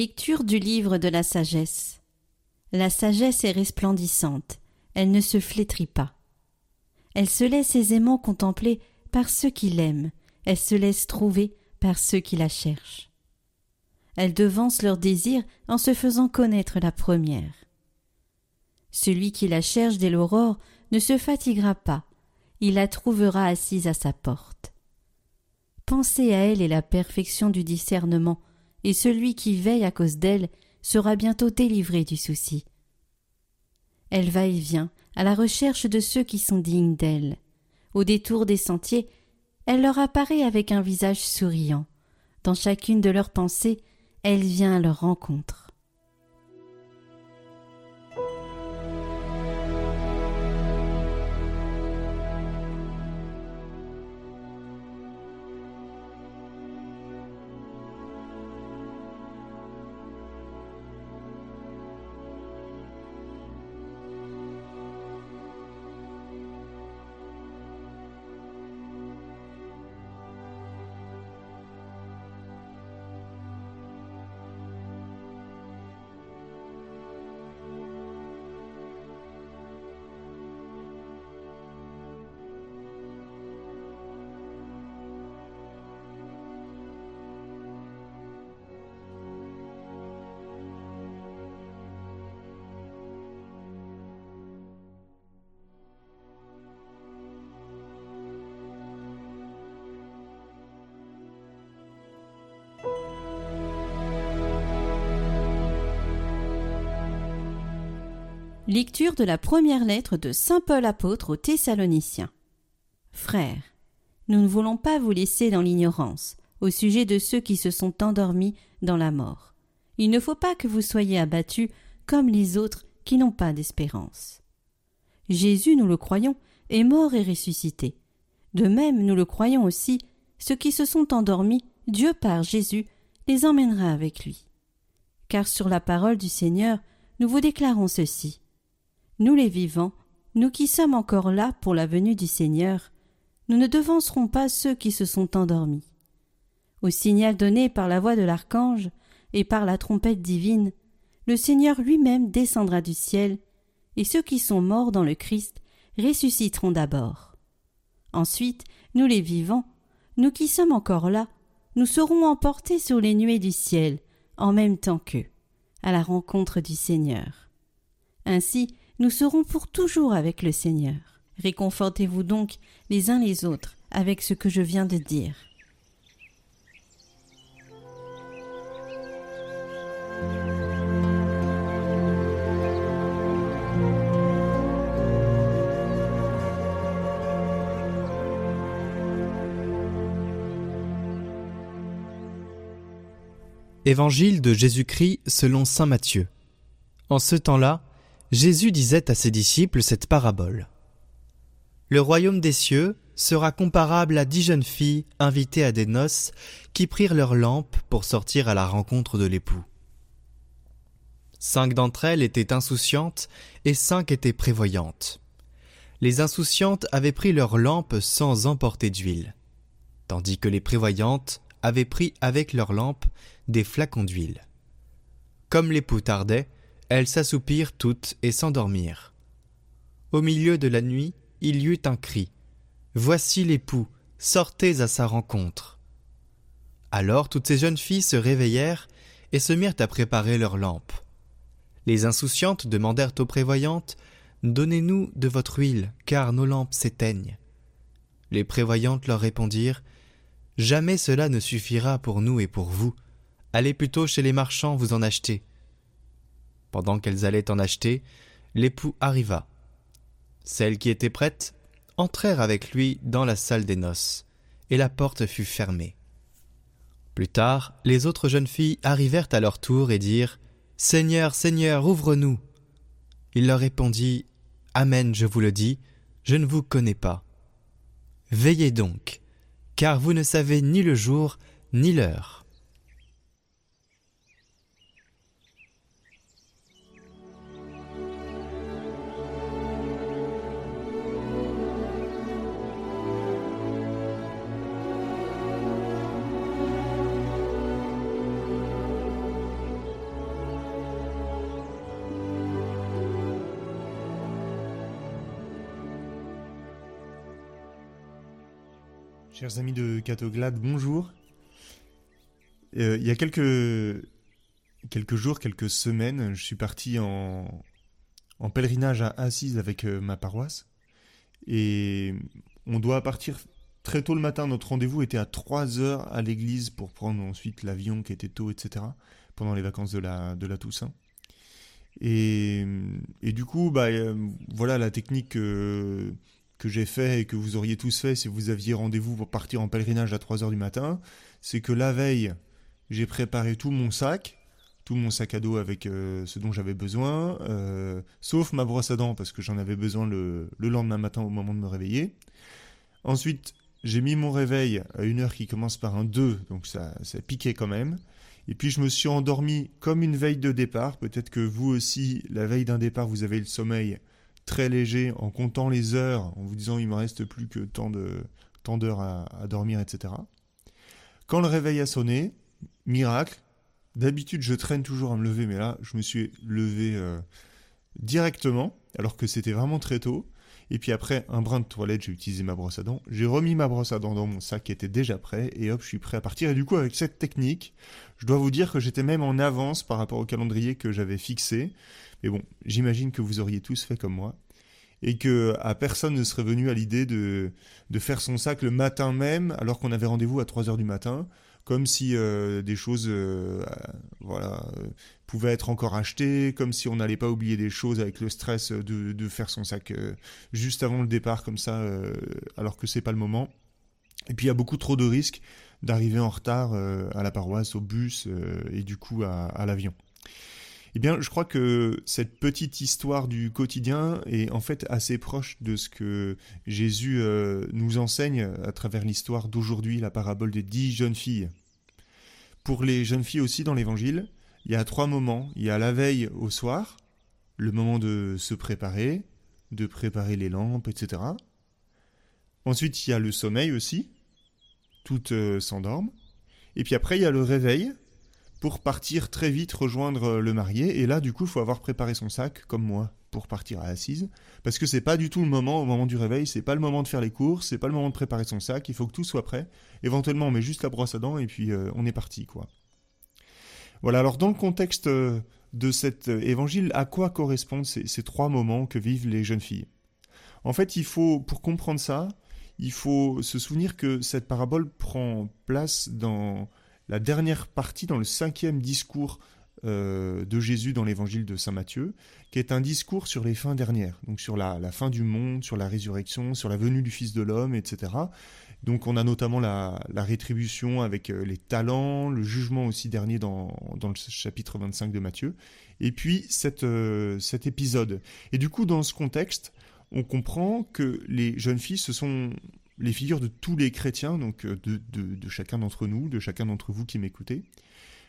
Lecture du livre de la sagesse. La sagesse est resplendissante, elle ne se flétrit pas. Elle se laisse aisément contempler par ceux qui l'aiment, elle se laisse trouver par ceux qui la cherchent. Elle devance leurs désirs en se faisant connaître la première. Celui qui la cherche dès l'aurore ne se fatiguera pas, il la trouvera assise à sa porte. Pensez à elle et la perfection du discernement et celui qui veille à cause d'elle sera bientôt délivré du souci. Elle va et vient à la recherche de ceux qui sont dignes d'elle. Au détour des sentiers, elle leur apparaît avec un visage souriant. Dans chacune de leurs pensées, elle vient à leur rencontre. Lecture de la première lettre de Saint Paul apôtre aux Thessaloniciens. Frères, nous ne voulons pas vous laisser dans l'ignorance au sujet de ceux qui se sont endormis dans la mort. Il ne faut pas que vous soyez abattus comme les autres qui n'ont pas d'espérance. Jésus, nous le croyons, est mort et ressuscité. De même, nous le croyons aussi, ceux qui se sont endormis, Dieu par Jésus les emmènera avec lui. Car sur la parole du Seigneur, nous vous déclarons ceci nous les vivants, nous qui sommes encore là pour la venue du Seigneur, nous ne devancerons pas ceux qui se sont endormis. Au signal donné par la voix de l'archange et par la trompette divine, le Seigneur lui-même descendra du ciel, et ceux qui sont morts dans le Christ ressusciteront d'abord. Ensuite, nous les vivants, nous qui sommes encore là, nous serons emportés sur les nuées du ciel, en même temps qu'eux, à la rencontre du Seigneur. Ainsi, nous serons pour toujours avec le Seigneur. Réconfortez-vous donc les uns les autres avec ce que je viens de dire. Évangile de Jésus-Christ selon Saint Matthieu. En ce temps-là, Jésus disait à ses disciples cette parabole. Le royaume des cieux sera comparable à dix jeunes filles invitées à des noces qui prirent leurs lampes pour sortir à la rencontre de l'époux. Cinq d'entre elles étaient insouciantes et cinq étaient prévoyantes. Les insouciantes avaient pris leurs lampes sans emporter d'huile, tandis que les prévoyantes avaient pris avec leurs lampes des flacons d'huile. Comme l'époux tardait, elles s'assoupirent toutes et s'endormirent. Au milieu de la nuit, il y eut un cri. Voici l'époux, sortez à sa rencontre. Alors toutes ces jeunes filles se réveillèrent et se mirent à préparer leurs lampes. Les insouciantes demandèrent aux prévoyantes Donnez-nous de votre huile, car nos lampes s'éteignent. Les prévoyantes leur répondirent Jamais cela ne suffira pour nous et pour vous. Allez plutôt chez les marchands vous en acheter. Pendant qu'elles allaient en acheter, l'époux arriva. Celles qui étaient prêtes entrèrent avec lui dans la salle des noces, et la porte fut fermée. Plus tard, les autres jeunes filles arrivèrent à leur tour et dirent Seigneur, Seigneur, ouvre-nous. Il leur répondit Amen, je vous le dis, je ne vous connais pas. Veillez donc, car vous ne savez ni le jour ni l'heure. Chers amis de Catoglade, bonjour. Euh, il y a quelques, jours, quelques semaines, je suis parti en, en pèlerinage à Assise avec euh, ma paroisse. Et on doit partir très tôt le matin. Notre rendez-vous était à 3 heures à l'église pour prendre ensuite l'avion qui était tôt, etc. pendant les vacances de la, Toussaint. Et, et du coup, bah, euh, voilà la technique que j'ai fait et que vous auriez tous fait si vous aviez rendez-vous pour partir en pèlerinage à 3h du matin, c'est que la veille, j'ai préparé tout mon sac, tout mon sac à dos avec euh, ce dont j'avais besoin, euh, sauf ma brosse à dents parce que j'en avais besoin le, lendemain matin au moment de me réveiller. Ensuite, j'ai mis mon réveil à une heure qui commence par un 2, donc ça, ça piquait quand même. Et puis je me suis endormi comme une veille de départ. Peut-être que vous aussi, la veille d'un départ, vous avez le sommeil très léger en comptant les heures, en vous disant il me reste plus que tant de tant d'heures à, dormir, etc. Quand le réveil a sonné, miracle. D'habitude, je traîne toujours à me lever, mais là, je me suis levé euh, directement, alors que c'était vraiment très tôt. Et puis après, un brin de toilette, j'ai utilisé ma brosse à dents. J'ai remis ma brosse à dents dans mon sac qui était déjà prêt. Et hop, je suis prêt à partir. Et du coup, avec cette technique, je dois vous dire que j'étais même en avance par rapport au calendrier que j'avais fixé. Mais bon, j'imagine que vous auriez tous fait comme moi. Et que à personne ne serait venu à l'idée de, de faire son sac le matin même, alors qu'on avait rendez-vous à 3 heures du matin, comme si euh, des choses euh, voilà, euh, pouvaient être encore achetées, comme si on n'allait pas oublier des choses avec le stress de, de faire son sac juste avant le départ, comme ça, alors que c'est pas le moment. Et puis il y a beaucoup trop de risques d'arriver en retard à la paroisse, au bus et du coup à l'avion. Eh bien, je crois que cette petite histoire du quotidien est en fait assez proche de ce que Jésus euh, nous enseigne à travers l'histoire d'aujourd'hui, la parabole des dix jeunes filles. Pour les jeunes filles aussi dans l'Évangile, il y a trois moments. Il y a la veille au soir, le moment de se préparer, de préparer les lampes, etc. Ensuite, il y a le sommeil aussi. Toutes euh, s'endorment. Et puis après, il y a le réveil, pour partir très vite rejoindre euh, le marié. Et là, du coup, il faut avoir préparé son sac, comme moi, pour partir à Assise. Parce que c'est pas du tout le moment, au moment du réveil, c'est pas le moment de faire les courses, c'est pas le moment de préparer son sac, il faut que tout soit prêt. Éventuellement, on met juste la brosse à dents et puis euh, on est parti, quoi. Voilà, alors dans le contexte euh, de cet évangile, à quoi correspondent ces, ces trois moments que vivent les jeunes filles? En fait, il faut, pour comprendre ça, il faut se souvenir que cette parabole prend place dans la dernière partie dans le cinquième discours euh, de Jésus dans l'évangile de Saint Matthieu, qui est un discours sur les fins dernières, donc sur la, fin du monde, sur la résurrection, sur la venue du Fils de l'homme, etc. Donc on a notamment la, rétribution avec euh, les talents, le jugement aussi dernier dans, le chapitre 25 de Matthieu, et puis euh, cet épisode. Et du coup, dans ce contexte, on comprend que les jeunes filles se sont les figures de tous les chrétiens, donc euh, de, chacun d'entre nous, de chacun d'entre vous qui m'écoutez.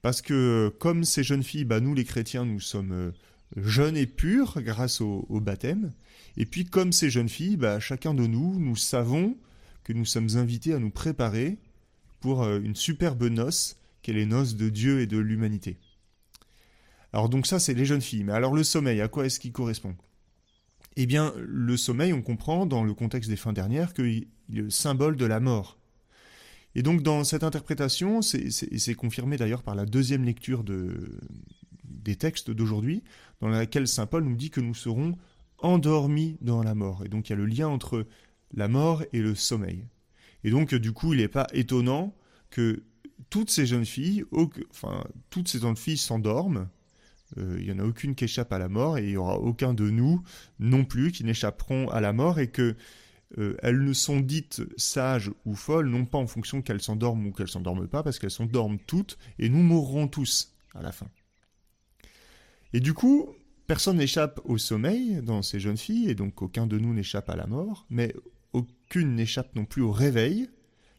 Parce que comme ces jeunes filles, bah, nous les chrétiens, nous sommes euh, jeunes et purs grâce au, baptême. Et puis comme ces jeunes filles, bah, chacun de nous, nous savons que nous sommes invités à nous préparer pour euh, une superbe noce, qu'est les noces de Dieu et de l'humanité. Alors donc ça, c'est les jeunes filles. Mais alors le sommeil, à quoi est-ce qu'il correspond? Eh bien, le sommeil, on comprend dans le contexte des fins dernières qu'il est le symbole de la mort. Et donc, dans cette interprétation, c'est confirmé d'ailleurs par la deuxième lecture de, des textes d'aujourd'hui, dans laquelle saint Paul nous dit que nous serons endormis dans la mort. Et donc, il y a le lien entre la mort et le sommeil. Et donc, du coup, il n'est pas étonnant que toutes ces jeunes filles, enfin, toutes ces jeunes filles s'endorment, il n'y en a aucune qui échappe à la mort et il n'y aura aucun de nous non plus qui n'échapperont à la mort et que euh, elles ne sont dites sages ou folles, non pas en fonction qu'elles s'endorment ou qu'elles s'endorment pas, parce qu'elles s'endorment toutes, et nous mourrons tous à la fin. Et du coup, personne n'échappe au sommeil dans ces jeunes filles, et donc aucun de nous n'échappe à la mort, mais aucune n'échappe non plus au réveil,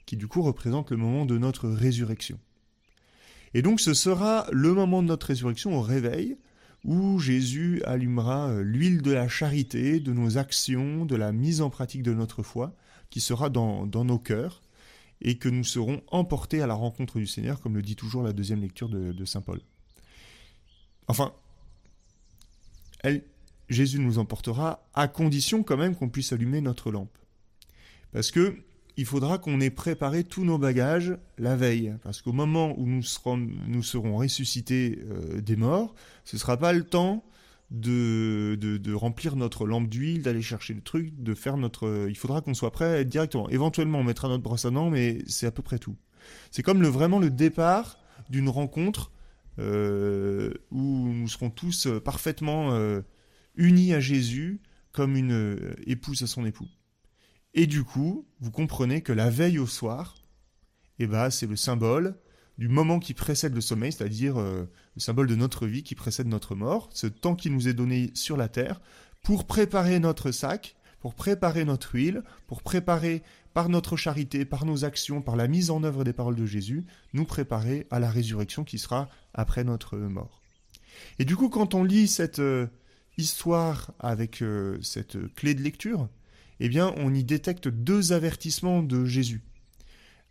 qui du coup représente le moment de notre résurrection. Et donc ce sera le moment de notre résurrection au réveil, où Jésus allumera euh, l'huile de la charité, de nos actions, de la mise en pratique de notre foi, qui sera dans, nos cœurs, et que nous serons emportés à la rencontre du Seigneur, comme le dit toujours la deuxième lecture de, Saint Paul. Enfin, Jésus nous emportera à condition quand même qu'on puisse allumer notre lampe. Parce que il faudra qu'on ait préparé tous nos bagages la veille. Parce qu'au moment où nous serons, ressuscités euh, des morts, ce ne sera pas le temps de, remplir notre lampe d'huile, d'aller chercher le truc, de faire notre... Il faudra qu'on soit prêt directement. Éventuellement, on mettra notre brosse à dents, mais c'est à peu près tout. C'est comme vraiment le départ d'une rencontre euh, où nous serons tous parfaitement euh, unis à Jésus comme une épouse à son époux. Et du coup, vous comprenez que la veille au soir, eh ben, c'est le symbole du moment qui précède le sommeil, c'est-à-dire euh, le symbole de notre vie qui précède notre mort, ce temps qui nous est donné sur la terre, pour préparer notre sac, pour préparer notre huile, pour préparer par notre charité, par nos actions, par la mise en œuvre des paroles de Jésus, nous préparer à la résurrection qui sera après notre mort. Et du coup, quand on lit cette euh, histoire avec euh, cette clé de lecture, eh bien, on y détecte deux avertissements de Jésus.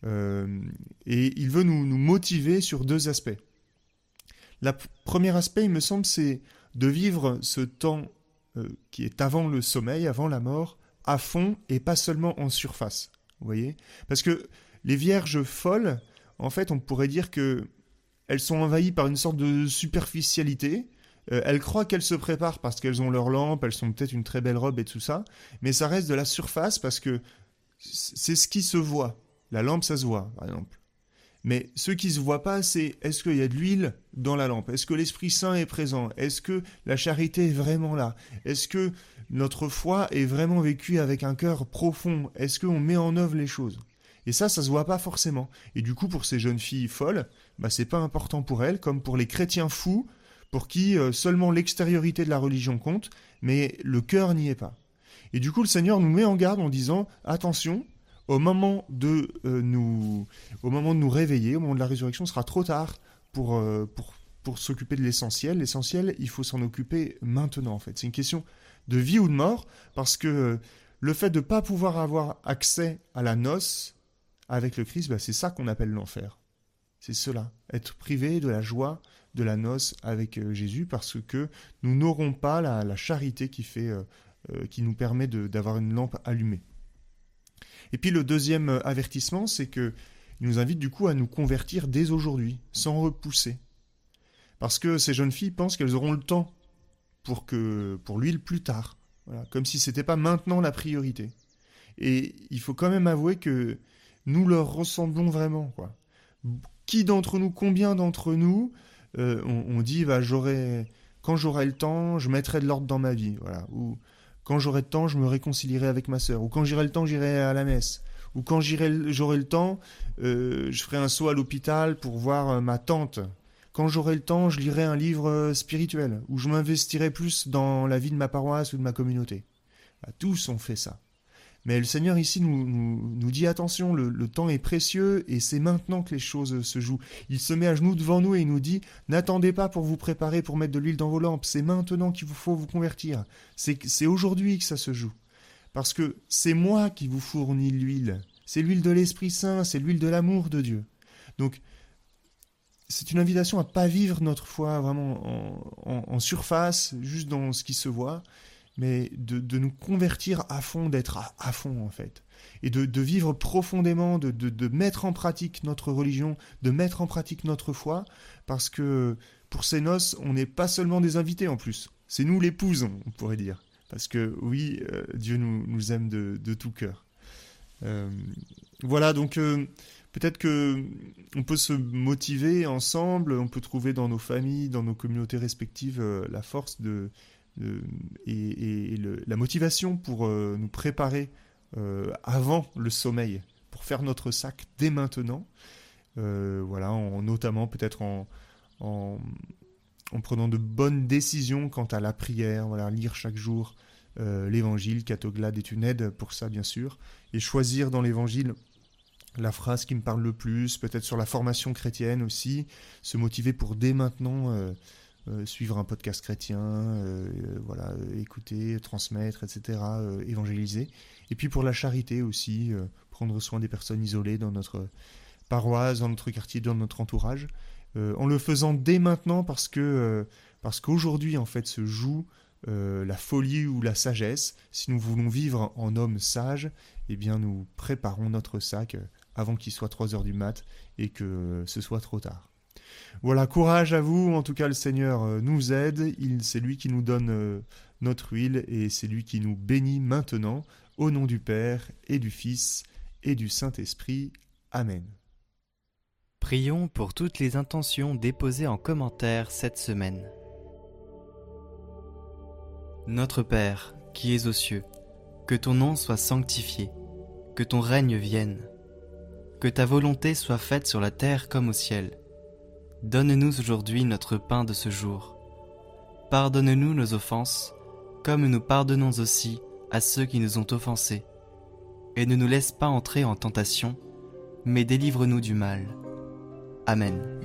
Euh, et il veut nous, motiver sur deux aspects. Le premier aspect, il me semble, c'est de vivre ce temps euh, qui est avant le sommeil, avant la mort, à fond et pas seulement en surface. Vous voyez? Parce que les vierges folles, en fait, on pourrait dire que elles sont envahies par une sorte de superficialité, euh, elles croient qu'elles se préparent parce qu'elles ont leur lampe, elles sont peut-être une très belle robe et tout ça, mais ça reste de la surface parce que c'est ce qui se voit. La lampe, ça se voit, par exemple. Mais ce qui se voit pas, c'est est-ce qu'il y a de l'huile dans la lampe? Est-ce que l'Esprit Saint est présent? Est-ce que la charité est vraiment là? Est-ce que notre foi est vraiment vécue avec un cœur profond? Est-ce qu'on met en œuvre les choses? Et ça, ça se voit pas forcément. Et du coup, pour ces jeunes filles folles, bah, c'est pas important pour elles, comme pour les chrétiens fous, pour qui euh, seulement l'extériorité de la religion compte, mais le cœur n'y est pas. Et du coup, le Seigneur nous met en garde en disant attention, au moment de euh, nous, au moment de nous réveiller, au moment de la résurrection, ce sera trop tard pour, euh, pour, pour s'occuper de l'essentiel. L'essentiel, il faut s'en occuper maintenant. En fait, c'est une question de vie ou de mort, parce que le fait de ne pas pouvoir avoir accès à la noce avec le Christ, bah, c'est ça qu'on appelle l'enfer. C'est cela, être privé de la joie de la noce avec euh, Jésus parce que nous n'aurons pas la, charité qui, fait, euh, euh, qui nous permet d'avoir une lampe allumée. Et puis le deuxième avertissement, c'est que il nous invite du coup à nous convertir dès aujourd'hui, sans repousser. Parce que ces jeunes filles pensent qu'elles auront le temps pour, l'huile plus tard. comme si ce n'était pas maintenant la priorité. Et il faut quand même avouer que nous leur ressemblons vraiment. Quoi. Qui d'entre nous, combien d'entre nous euh, on, dit bah, j'aurai quand j'aurai le temps, je mettrai de l'ordre dans ma vie, voilà. Ou quand j'aurai le temps, je me réconcilierai avec ma sœur. Ou quand j'aurai le temps, j'irai à la messe. Ou quand j'aurai le temps, euh, je ferai un saut à l'hôpital pour voir euh, ma tante. Quand j'aurai le temps, je lirai un livre spirituel, ou je m'investirai plus dans la vie de ma paroisse ou de ma communauté. Bah, tous ont fait ça. Mais le Seigneur ici nous, nous, dit attention, le, temps est précieux et c'est maintenant que les choses se jouent. Il se met à genoux devant nous et il nous dit n'attendez pas pour vous préparer pour mettre de l'huile dans vos lampes, c'est maintenant qu'il vous faut vous convertir. C'est aujourd'hui que ça se joue. Parce que c'est moi qui vous fournis l'huile. C'est l'huile de l'Esprit Saint, c'est l'huile de l'amour de Dieu. Donc, c'est une invitation à pas vivre notre foi vraiment en surface, juste dans ce qui se voit, mais de, nous convertir à fond, d'être à, fond en fait, et de, vivre profondément, de, mettre en pratique notre religion, de mettre en pratique notre foi, parce que pour ces noces, on n'est pas seulement des invités en plus, c'est nous l'épouse, on pourrait dire, parce que oui, euh, Dieu nous, aime de, tout cœur. Euh, voilà, donc euh, peut-être que on peut se motiver ensemble, on peut trouver dans nos familles, dans nos communautés respectives, la force de et, la motivation pour euh, nous préparer avant le sommeil pour faire notre sac dès maintenant. voilà, en, notamment peut-être en, en, prenant de bonnes décisions quant à la prière, voilà, lire chaque jour l'évangile. Catoglade est une aide pour ça, bien sûr. Et choisir dans l'évangile la phrase qui me parle le plus, peut-être sur la formation chrétienne aussi, se motiver pour dès maintenant euh, euh, suivre un podcast chrétien, euh, voilà, écouter, transmettre, etc., évangéliser. Et puis pour la charité aussi, prendre soin des personnes isolées dans notre paroisse, dans notre quartier, dans notre entourage, en le faisant dès maintenant parce que parce qu'aujourd'hui en fait se joue la folie ou la sagesse. Si nous voulons vivre en homme sage, eh bien nous préparons notre sac avant qu'il soit 3 heures du mat et que ce soit trop tard. Voilà, courage à vous, en tout cas le Seigneur euh, nous aide, c'est lui qui nous donne euh, notre huile et c'est lui qui nous bénit maintenant, au nom du Père et du Fils et du Saint-Esprit. Amen. Prions pour toutes les intentions déposées en commentaire cette semaine. Notre Père, qui es aux cieux, que ton nom soit sanctifié, que ton règne vienne que ta volonté soit faite sur la terre comme au ciel. Donne-nous aujourd'hui notre pain de ce jour. Pardonne-nous nos offenses, comme nous pardonnons aussi à ceux qui nous ont offensés. Et ne nous laisse pas entrer en tentation, mais délivre-nous du mal. Amen.